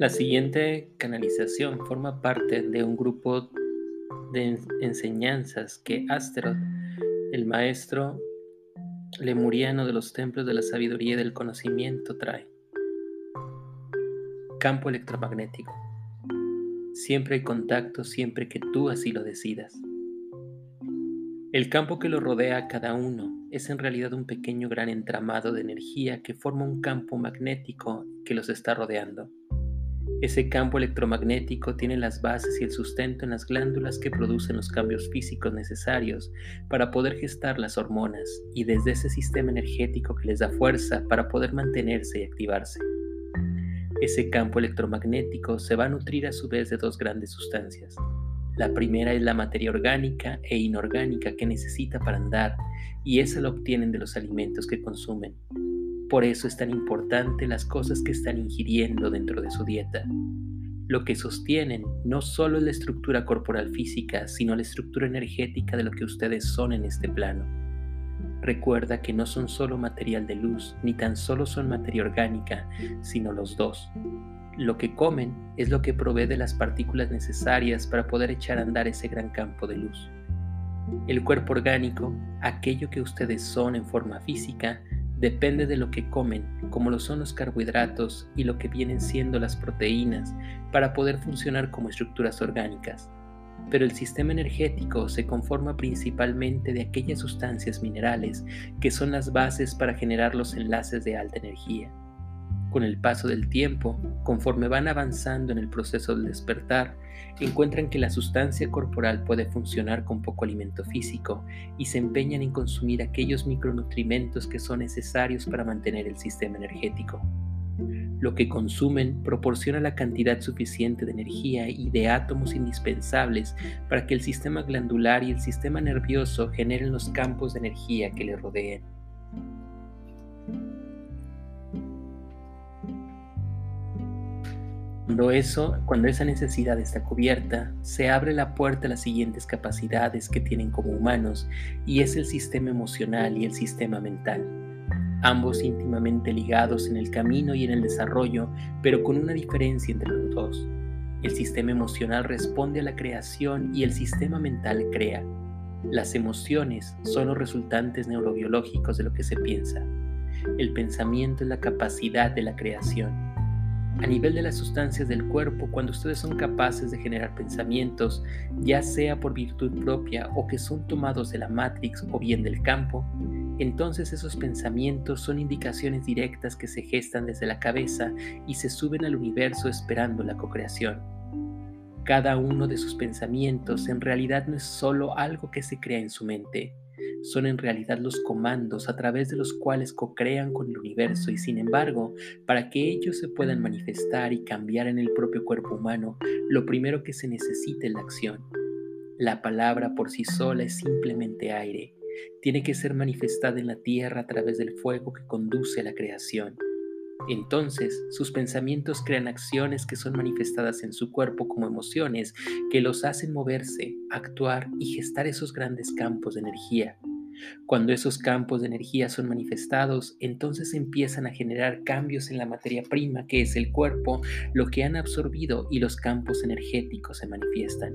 La siguiente canalización forma parte de un grupo de enseñanzas que Asteroth, el maestro lemuriano de los templos de la sabiduría y del conocimiento, trae. Campo electromagnético. Siempre hay contacto, siempre que tú así lo decidas. El campo que lo rodea a cada uno es en realidad un pequeño gran entramado de energía que forma un campo magnético que los está rodeando. Ese campo electromagnético tiene las bases y el sustento en las glándulas que producen los cambios físicos necesarios para poder gestar las hormonas y desde ese sistema energético que les da fuerza para poder mantenerse y activarse. Ese campo electromagnético se va a nutrir a su vez de dos grandes sustancias. La primera es la materia orgánica e inorgánica que necesita para andar y esa la obtienen de los alimentos que consumen. Por eso es tan importante las cosas que están ingiriendo dentro de su dieta. Lo que sostienen no solo es la estructura corporal física, sino la estructura energética de lo que ustedes son en este plano. Recuerda que no son solo material de luz, ni tan solo son materia orgánica, sino los dos. Lo que comen es lo que provee de las partículas necesarias para poder echar a andar ese gran campo de luz. El cuerpo orgánico, aquello que ustedes son en forma física, depende de lo que comen, como lo son los carbohidratos y lo que vienen siendo las proteínas, para poder funcionar como estructuras orgánicas. Pero el sistema energético se conforma principalmente de aquellas sustancias minerales que son las bases para generar los enlaces de alta energía. Con el paso del tiempo, conforme van avanzando en el proceso del despertar, encuentran que la sustancia corporal puede funcionar con poco alimento físico y se empeñan en consumir aquellos micronutrimentos que son necesarios para mantener el sistema energético. Lo que consumen proporciona la cantidad suficiente de energía y de átomos indispensables para que el sistema glandular y el sistema nervioso generen los campos de energía que le rodeen. Cuando eso, cuando esa necesidad está cubierta, se abre la puerta a las siguientes capacidades que tienen como humanos y es el sistema emocional y el sistema mental. Ambos íntimamente ligados en el camino y en el desarrollo, pero con una diferencia entre los dos. El sistema emocional responde a la creación y el sistema mental crea. Las emociones son los resultantes neurobiológicos de lo que se piensa. El pensamiento es la capacidad de la creación a nivel de las sustancias del cuerpo, cuando ustedes son capaces de generar pensamientos, ya sea por virtud propia o que son tomados de la Matrix o bien del campo, entonces esos pensamientos son indicaciones directas que se gestan desde la cabeza y se suben al universo esperando la cocreación. Cada uno de sus pensamientos en realidad no es solo algo que se crea en su mente, son en realidad los comandos a través de los cuales co-crean con el universo y sin embargo, para que ellos se puedan manifestar y cambiar en el propio cuerpo humano, lo primero que se necesita es la acción. La palabra por sí sola es simplemente aire. Tiene que ser manifestada en la tierra a través del fuego que conduce a la creación. Entonces, sus pensamientos crean acciones que son manifestadas en su cuerpo como emociones que los hacen moverse, actuar y gestar esos grandes campos de energía. Cuando esos campos de energía son manifestados, entonces empiezan a generar cambios en la materia prima que es el cuerpo, lo que han absorbido y los campos energéticos se manifiestan.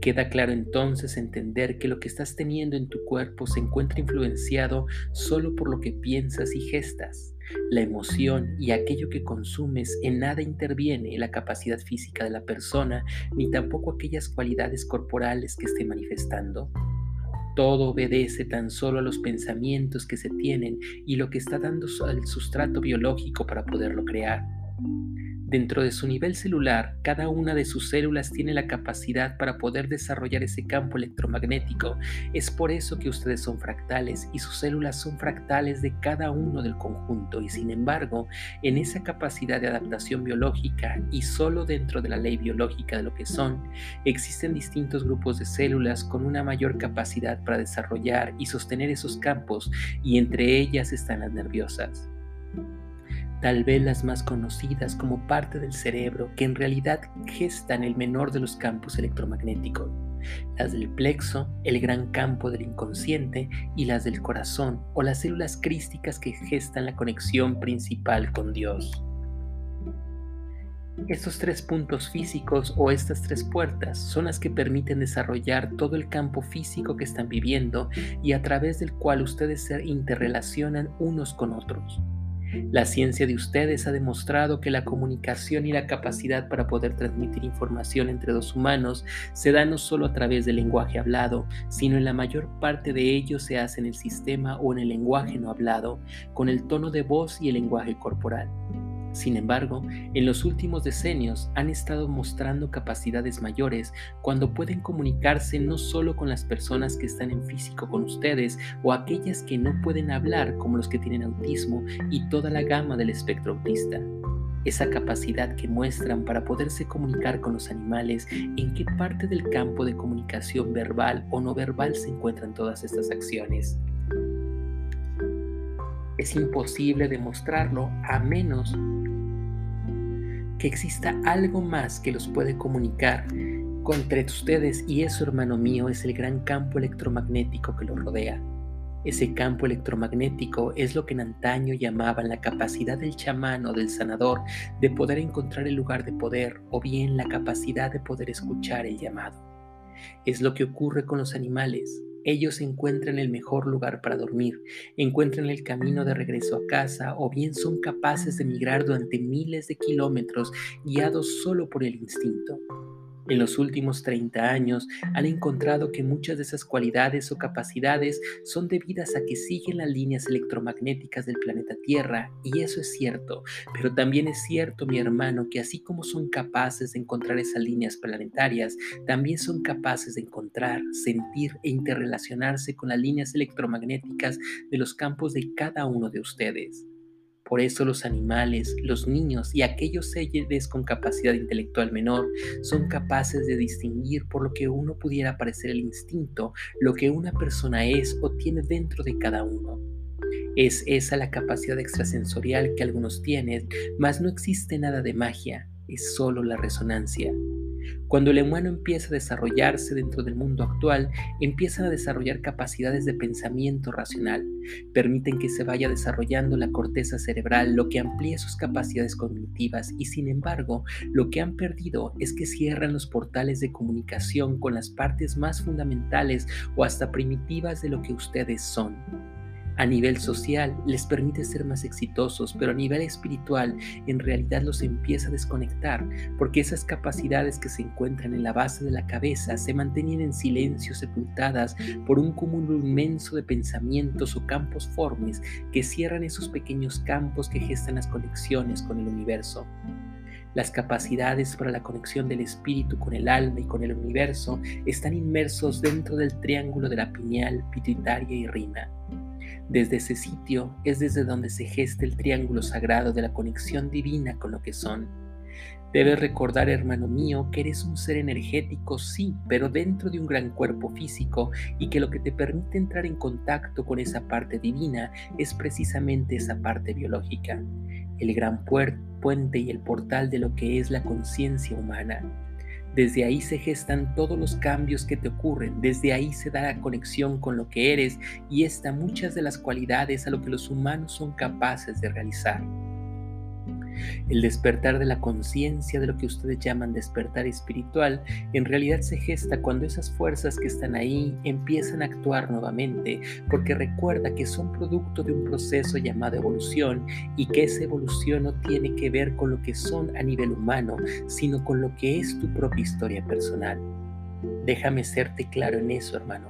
Queda claro entonces entender que lo que estás teniendo en tu cuerpo se encuentra influenciado solo por lo que piensas y gestas. La emoción y aquello que consumes en nada interviene en la capacidad física de la persona, ni tampoco aquellas cualidades corporales que esté manifestando. Todo obedece tan solo a los pensamientos que se tienen y lo que está dando el sustrato biológico para poderlo crear. Dentro de su nivel celular, cada una de sus células tiene la capacidad para poder desarrollar ese campo electromagnético. Es por eso que ustedes son fractales y sus células son fractales de cada uno del conjunto y sin embargo, en esa capacidad de adaptación biológica y solo dentro de la ley biológica de lo que son, existen distintos grupos de células con una mayor capacidad para desarrollar y sostener esos campos y entre ellas están las nerviosas tal vez las más conocidas como parte del cerebro que en realidad gestan el menor de los campos electromagnéticos, las del plexo, el gran campo del inconsciente y las del corazón o las células crísticas que gestan la conexión principal con Dios. Estos tres puntos físicos o estas tres puertas son las que permiten desarrollar todo el campo físico que están viviendo y a través del cual ustedes se interrelacionan unos con otros. La ciencia de ustedes ha demostrado que la comunicación y la capacidad para poder transmitir información entre dos humanos se da no solo a través del lenguaje hablado, sino en la mayor parte de ello se hace en el sistema o en el lenguaje no hablado, con el tono de voz y el lenguaje corporal. Sin embargo, en los últimos decenios han estado mostrando capacidades mayores cuando pueden comunicarse no solo con las personas que están en físico con ustedes o aquellas que no pueden hablar como los que tienen autismo y toda la gama del espectro autista. Esa capacidad que muestran para poderse comunicar con los animales, en qué parte del campo de comunicación verbal o no verbal se encuentran todas estas acciones. Es imposible demostrarlo a menos que exista algo más que los puede comunicar entre ustedes y eso, hermano mío, es el gran campo electromagnético que los rodea. Ese campo electromagnético es lo que en antaño llamaban la capacidad del chamán o del sanador de poder encontrar el lugar de poder o bien la capacidad de poder escuchar el llamado. Es lo que ocurre con los animales. Ellos encuentran el mejor lugar para dormir, encuentran el camino de regreso a casa o bien son capaces de migrar durante miles de kilómetros guiados solo por el instinto. En los últimos 30 años han encontrado que muchas de esas cualidades o capacidades son debidas a que siguen las líneas electromagnéticas del planeta Tierra, y eso es cierto, pero también es cierto, mi hermano, que así como son capaces de encontrar esas líneas planetarias, también son capaces de encontrar, sentir e interrelacionarse con las líneas electromagnéticas de los campos de cada uno de ustedes. Por eso los animales, los niños y aquellos seres con capacidad intelectual menor son capaces de distinguir por lo que uno pudiera parecer el instinto, lo que una persona es o tiene dentro de cada uno. Es esa la capacidad extrasensorial que algunos tienen, mas no existe nada de magia, es solo la resonancia. Cuando el humano empieza a desarrollarse dentro del mundo actual, empiezan a desarrollar capacidades de pensamiento racional, permiten que se vaya desarrollando la corteza cerebral, lo que amplía sus capacidades cognitivas y sin embargo, lo que han perdido es que cierran los portales de comunicación con las partes más fundamentales o hasta primitivas de lo que ustedes son. A nivel social les permite ser más exitosos, pero a nivel espiritual en realidad los empieza a desconectar, porque esas capacidades que se encuentran en la base de la cabeza se mantienen en silencio sepultadas por un cúmulo inmenso de pensamientos o campos formes que cierran esos pequeños campos que gestan las conexiones con el universo. Las capacidades para la conexión del espíritu con el alma y con el universo están inmersos dentro del triángulo de la pineal, pituitaria y rima. Desde ese sitio es desde donde se gesta el triángulo sagrado de la conexión divina con lo que son. Debes recordar, hermano mío, que eres un ser energético, sí, pero dentro de un gran cuerpo físico y que lo que te permite entrar en contacto con esa parte divina es precisamente esa parte biológica, el gran puente y el portal de lo que es la conciencia humana. Desde ahí se gestan todos los cambios que te ocurren, desde ahí se da la conexión con lo que eres y está muchas de las cualidades a lo que los humanos son capaces de realizar. El despertar de la conciencia de lo que ustedes llaman despertar espiritual en realidad se gesta cuando esas fuerzas que están ahí empiezan a actuar nuevamente, porque recuerda que son producto de un proceso llamado evolución y que esa evolución no tiene que ver con lo que son a nivel humano, sino con lo que es tu propia historia personal. Déjame serte claro en eso, hermano.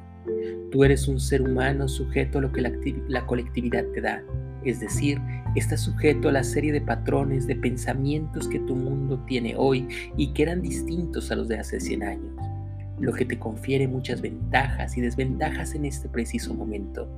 Tú eres un ser humano sujeto a lo que la, la colectividad te da es decir, está sujeto a la serie de patrones de pensamientos que tu mundo tiene hoy y que eran distintos a los de hace 100 años, lo que te confiere muchas ventajas y desventajas en este preciso momento.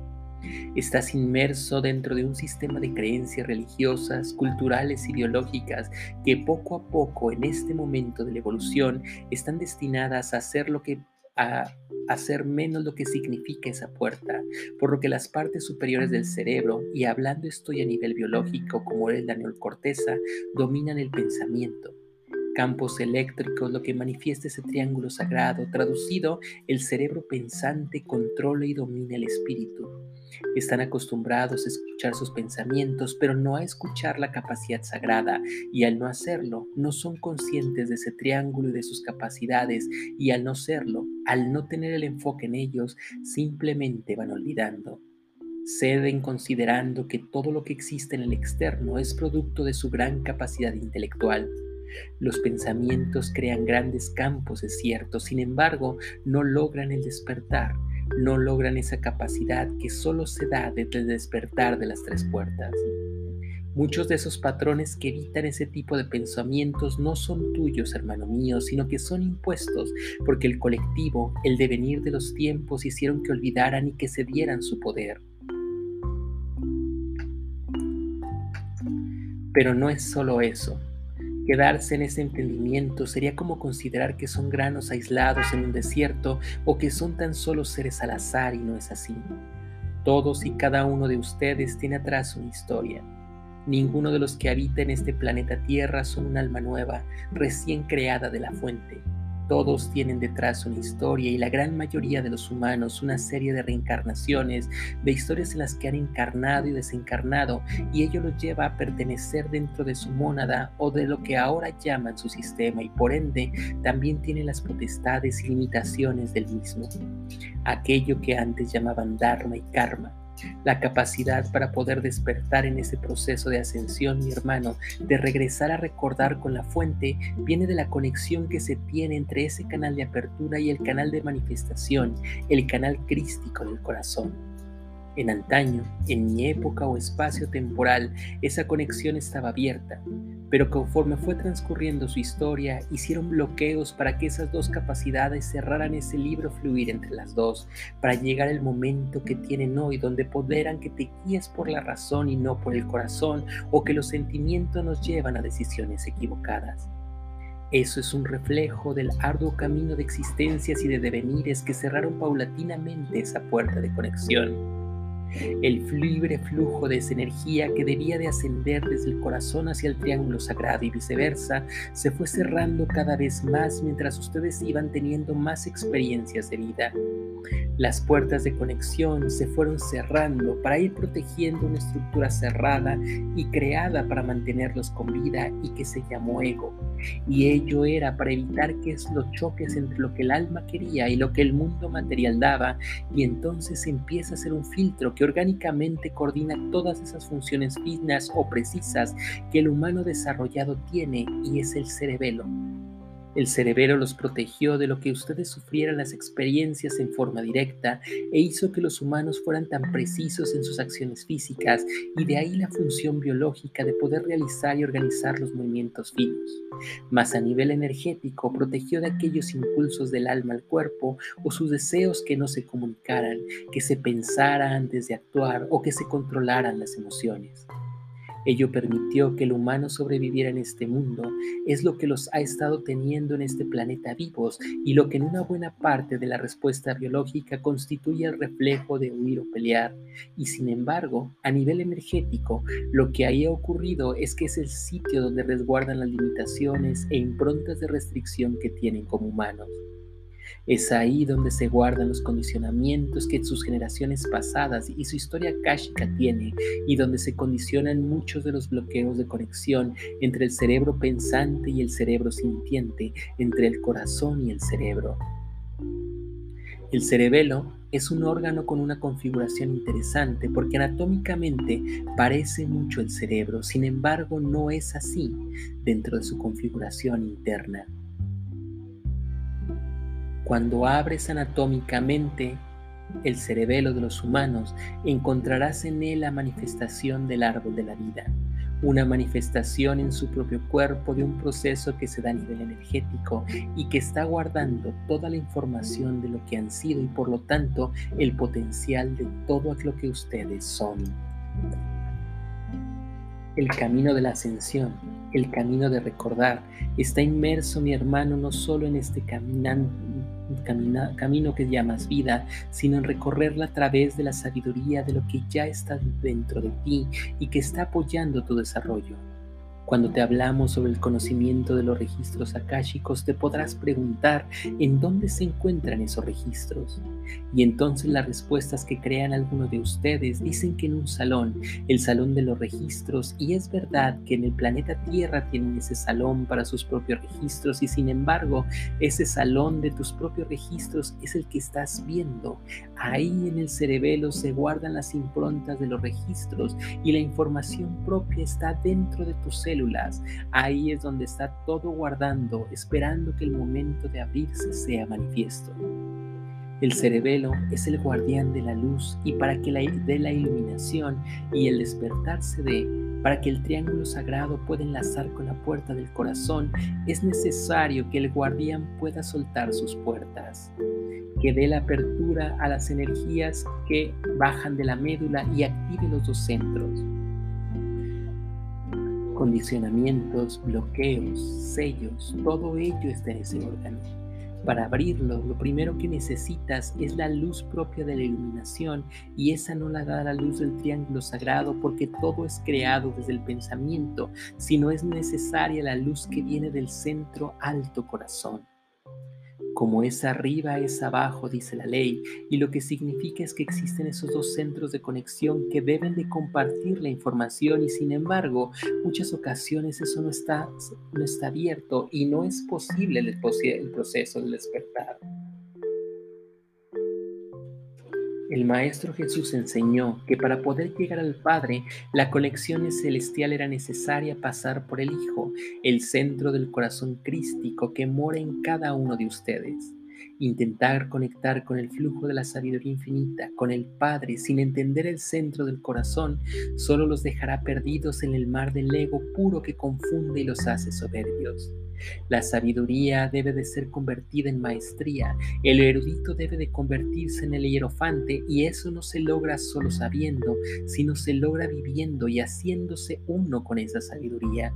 Estás inmerso dentro de un sistema de creencias religiosas, culturales y biológicas que poco a poco en este momento de la evolución están destinadas a hacer lo que a hacer menos lo que significa esa puerta, por lo que las partes superiores del cerebro, y hablando estoy a nivel biológico como es la neocorteza, dominan el pensamiento. campos eléctricos, lo que manifiesta ese triángulo sagrado. Traducido, el cerebro pensante controla y domina el espíritu. Están acostumbrados a escuchar sus pensamientos, pero no a escuchar la capacidad sagrada, y al no hacerlo, no son conscientes de ese triángulo y de sus capacidades, y al no serlo, al no tener el enfoque en ellos, simplemente van olvidando. Ceden considerando que todo lo que existe en el externo es producto de su gran capacidad intelectual. Los pensamientos crean grandes campos, es cierto, sin embargo, no logran el despertar, no logran esa capacidad que solo se da desde despertar de las tres puertas. Muchos de esos patrones que evitan ese tipo de pensamientos no son tuyos, hermano mío, sino que son impuestos porque el colectivo, el devenir de los tiempos hicieron que olvidaran y que se dieran su poder. Pero no es solo eso. Quedarse en ese entendimiento sería como considerar que son granos aislados en un desierto o que son tan solo seres al azar y no es así. Todos y cada uno de ustedes tiene atrás una historia. Ninguno de los que habita en este planeta Tierra son un alma nueva, recién creada de la fuente. Todos tienen detrás una historia y la gran mayoría de los humanos una serie de reencarnaciones, de historias en las que han encarnado y desencarnado y ello los lleva a pertenecer dentro de su mónada o de lo que ahora llaman su sistema y por ende también tienen las potestades y limitaciones del mismo. Aquello que antes llamaban Dharma y Karma la capacidad para poder despertar en ese proceso de ascensión, mi hermano, de regresar a recordar con la fuente, viene de la conexión que se tiene entre ese canal de apertura y el canal de manifestación, el canal crístico del corazón. En antaño, en mi época o espacio temporal, esa conexión estaba abierta, pero conforme fue transcurriendo su historia, hicieron bloqueos para que esas dos capacidades cerraran ese libro fluir entre las dos, para llegar al momento que tienen hoy, donde poderan que te guíes por la razón y no por el corazón, o que los sentimientos nos llevan a decisiones equivocadas. Eso es un reflejo del arduo camino de existencias y de devenires que cerraron paulatinamente esa puerta de conexión. El libre flujo de esa energía que debía de ascender desde el corazón hacia el triángulo sagrado y viceversa se fue cerrando cada vez más mientras ustedes iban teniendo más experiencias de vida. Las puertas de conexión se fueron cerrando para ir protegiendo una estructura cerrada y creada para mantenerlos con vida y que se llamó ego. Y ello era para evitar que los choques entre lo que el alma quería y lo que el mundo material daba, y entonces empieza a ser un filtro que orgánicamente coordina todas esas funciones finas o precisas que el humano desarrollado tiene y es el cerebelo. El cerebelo los protegió de lo que ustedes sufrieran las experiencias en forma directa e hizo que los humanos fueran tan precisos en sus acciones físicas y de ahí la función biológica de poder realizar y organizar los movimientos finos. Mas a nivel energético protegió de aquellos impulsos del alma al cuerpo o sus deseos que no se comunicaran, que se pensara antes de actuar o que se controlaran las emociones. Ello permitió que el humano sobreviviera en este mundo, es lo que los ha estado teniendo en este planeta vivos y lo que en una buena parte de la respuesta biológica constituye el reflejo de huir o pelear. Y sin embargo, a nivel energético, lo que ahí ha ocurrido es que es el sitio donde resguardan las limitaciones e improntas de restricción que tienen como humanos. Es ahí donde se guardan los condicionamientos que sus generaciones pasadas y su historia kashika tiene y donde se condicionan muchos de los bloqueos de conexión entre el cerebro pensante y el cerebro sintiente, entre el corazón y el cerebro. El cerebelo es un órgano con una configuración interesante porque anatómicamente parece mucho el cerebro, sin embargo no es así dentro de su configuración interna. Cuando abres anatómicamente el cerebelo de los humanos, encontrarás en él la manifestación del árbol de la vida, una manifestación en su propio cuerpo de un proceso que se da a nivel energético y que está guardando toda la información de lo que han sido y por lo tanto el potencial de todo lo que ustedes son. El camino de la ascensión, el camino de recordar, está inmerso mi hermano no solo en este caminante camino que llamas vida, sino en recorrerla a través de la sabiduría de lo que ya está dentro de ti y que está apoyando tu desarrollo. Cuando te hablamos sobre el conocimiento de los registros akáshicos, te podrás preguntar en dónde se encuentran esos registros. Y entonces las respuestas que crean algunos de ustedes dicen que en un salón, el salón de los registros, y es verdad que en el planeta Tierra tienen ese salón para sus propios registros, y sin embargo, ese salón de tus propios registros es el que estás viendo. Ahí en el cerebelo se guardan las improntas de los registros y la información propia está dentro de tu cerebro Ahí es donde está todo guardando, esperando que el momento de abrirse sea manifiesto. El cerebelo es el guardián de la luz y para que la, de la iluminación y el despertarse de, para que el triángulo sagrado pueda enlazar con la puerta del corazón, es necesario que el guardián pueda soltar sus puertas, que dé la apertura a las energías que bajan de la médula y active los dos centros condicionamientos, bloqueos, sellos, todo ello está en ese órgano. Para abrirlo, lo primero que necesitas es la luz propia de la iluminación y esa no la da la luz del triángulo sagrado porque todo es creado desde el pensamiento, sino es necesaria la luz que viene del centro alto corazón. Como es arriba, es abajo, dice la ley, y lo que significa es que existen esos dos centros de conexión que deben de compartir la información y sin embargo, muchas ocasiones eso no está, no está abierto y no es posible el, el proceso del despertar. El Maestro Jesús enseñó que para poder llegar al Padre, la conexión celestial era necesaria pasar por el Hijo, el centro del corazón crístico que mora en cada uno de ustedes. Intentar conectar con el flujo de la sabiduría infinita, con el Padre, sin entender el centro del corazón, solo los dejará perdidos en el mar del ego puro que confunde y los hace soberbios. La sabiduría debe de ser convertida en maestría, el erudito debe de convertirse en el hierofante y eso no se logra solo sabiendo, sino se logra viviendo y haciéndose uno con esa sabiduría.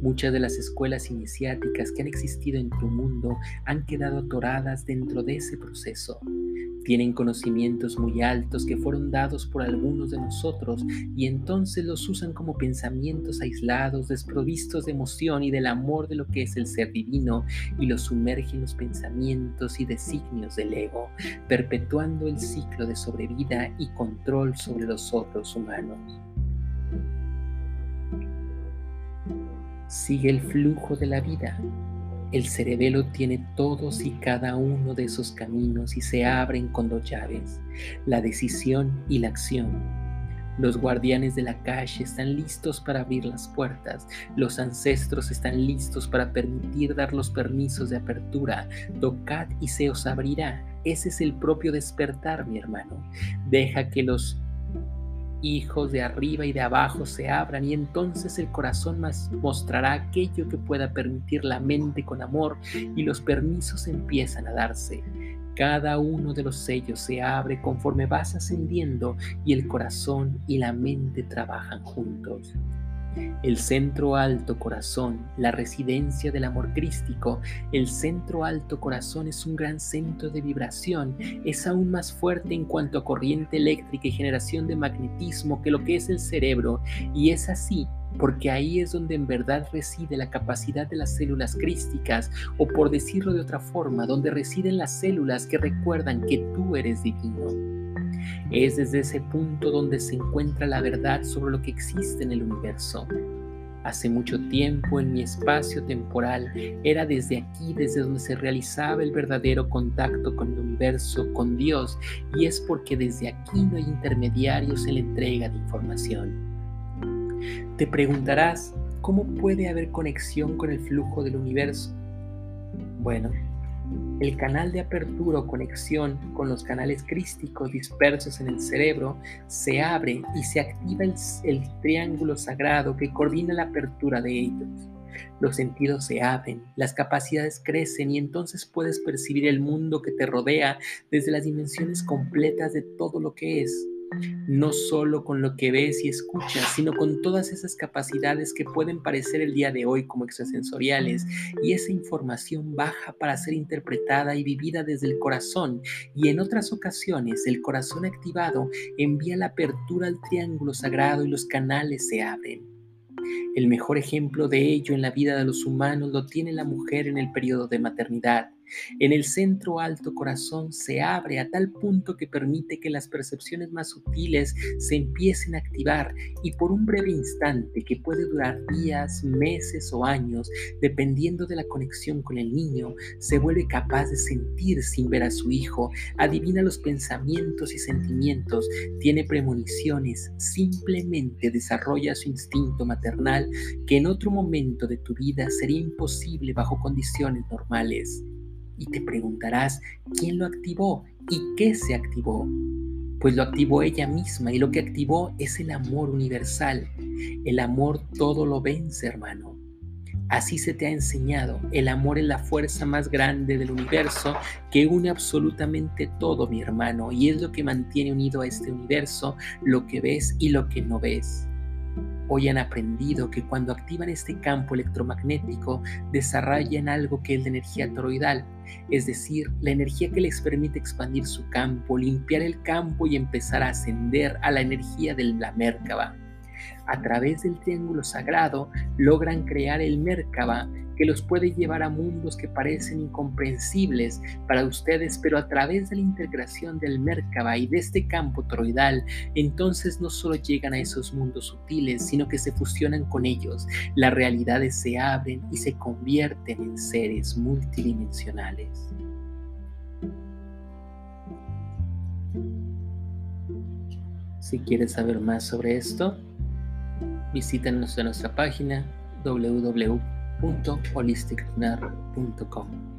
Muchas de las escuelas iniciáticas que han existido en tu mundo han quedado atoradas dentro de ese proceso. Tienen conocimientos muy altos que fueron dados por algunos de nosotros y entonces los usan como pensamientos aislados, desprovistos de emoción y del amor de lo que es el ser divino y los sumergen en los pensamientos y designios del ego, perpetuando el ciclo de sobrevida y control sobre los otros humanos. Sigue el flujo de la vida el cerebelo tiene todos y cada uno de esos caminos y se abren con dos llaves, la decisión y la acción. Los guardianes de la calle están listos para abrir las puertas. Los ancestros están listos para permitir dar los permisos de apertura. Tocad y se os abrirá. Ese es el propio despertar, mi hermano. Deja que los hijos de arriba y de abajo se abran y entonces el corazón más mostrará aquello que pueda permitir la mente con amor y los permisos empiezan a darse. Cada uno de los sellos se abre conforme vas ascendiendo y el corazón y la mente trabajan juntos. El centro alto corazón, la residencia del amor crístico, el centro alto corazón es un gran centro de vibración, es aún más fuerte en cuanto a corriente eléctrica y generación de magnetismo que lo que es el cerebro, y es así porque ahí es donde en verdad reside la capacidad de las células crísticas, o por decirlo de otra forma, donde residen las células que recuerdan que tú eres divino. Es desde ese punto donde se encuentra la verdad sobre lo que existe en el universo. Hace mucho tiempo en mi espacio temporal era desde aquí, desde donde se realizaba el verdadero contacto con el universo, con Dios, y es porque desde aquí no hay intermediarios en la entrega de información. Te preguntarás, ¿cómo puede haber conexión con el flujo del universo? Bueno, el canal de apertura o conexión con los canales crísticos dispersos en el cerebro se abre y se activa el, el, triángulo sagrado que coordina la apertura de ellos. Los sentidos se abren, las capacidades crecen y entonces puedes percibir el mundo que te rodea desde las dimensiones completas de todo lo que es no solo con lo que ves y escuchas, sino con todas esas capacidades que pueden parecer el día de hoy como extrasensoriales, y esa información baja para ser interpretada y vivida desde el corazón, y en otras ocasiones el corazón activado envía la apertura al triángulo sagrado y los canales se abren. El mejor ejemplo de ello en la vida de los humanos lo tiene la mujer en el periodo de maternidad. En el centro alto corazón se abre a tal punto que permite que las percepciones más sutiles se empiecen a activar y por un breve instante que puede durar días, meses o años, dependiendo de la conexión con el niño, se vuelve capaz de sentir sin ver a su hijo, adivina los pensamientos y sentimientos, tiene premoniciones, simplemente desarrolla su instinto maternal que en otro momento de tu vida sería imposible bajo condiciones normales y te preguntarás quién lo activó y qué se activó. Pues lo activó ella misma y lo que activó es el amor universal. El amor todo lo vence, hermano. Así se te ha enseñado. El amor es la fuerza más grande del universo que une absolutamente todo, mi hermano, y es lo que mantiene unido a este universo lo que ves y lo que no ves. Hoy han aprendido que cuando activan este campo electromagnético desarrollan algo que es la energía toroidal, es decir, la energía que les permite expandir su campo, limpiar el campo y empezar a ascender a la energía de la Merkaba. A través del triángulo sagrado logran crear el Merkaba que los puede llevar a mundos que parecen incomprensibles para ustedes, pero a través de la integración del Merkaba y de este campo toroidal, entonces no solo llegan a esos mundos sutiles, sino que se fusionan con ellos. Las realidades se abren y se convierten en seres multidimensionales. Si quieres saber más sobre esto, visítanos en nuestra página www www.holisticlunar.com.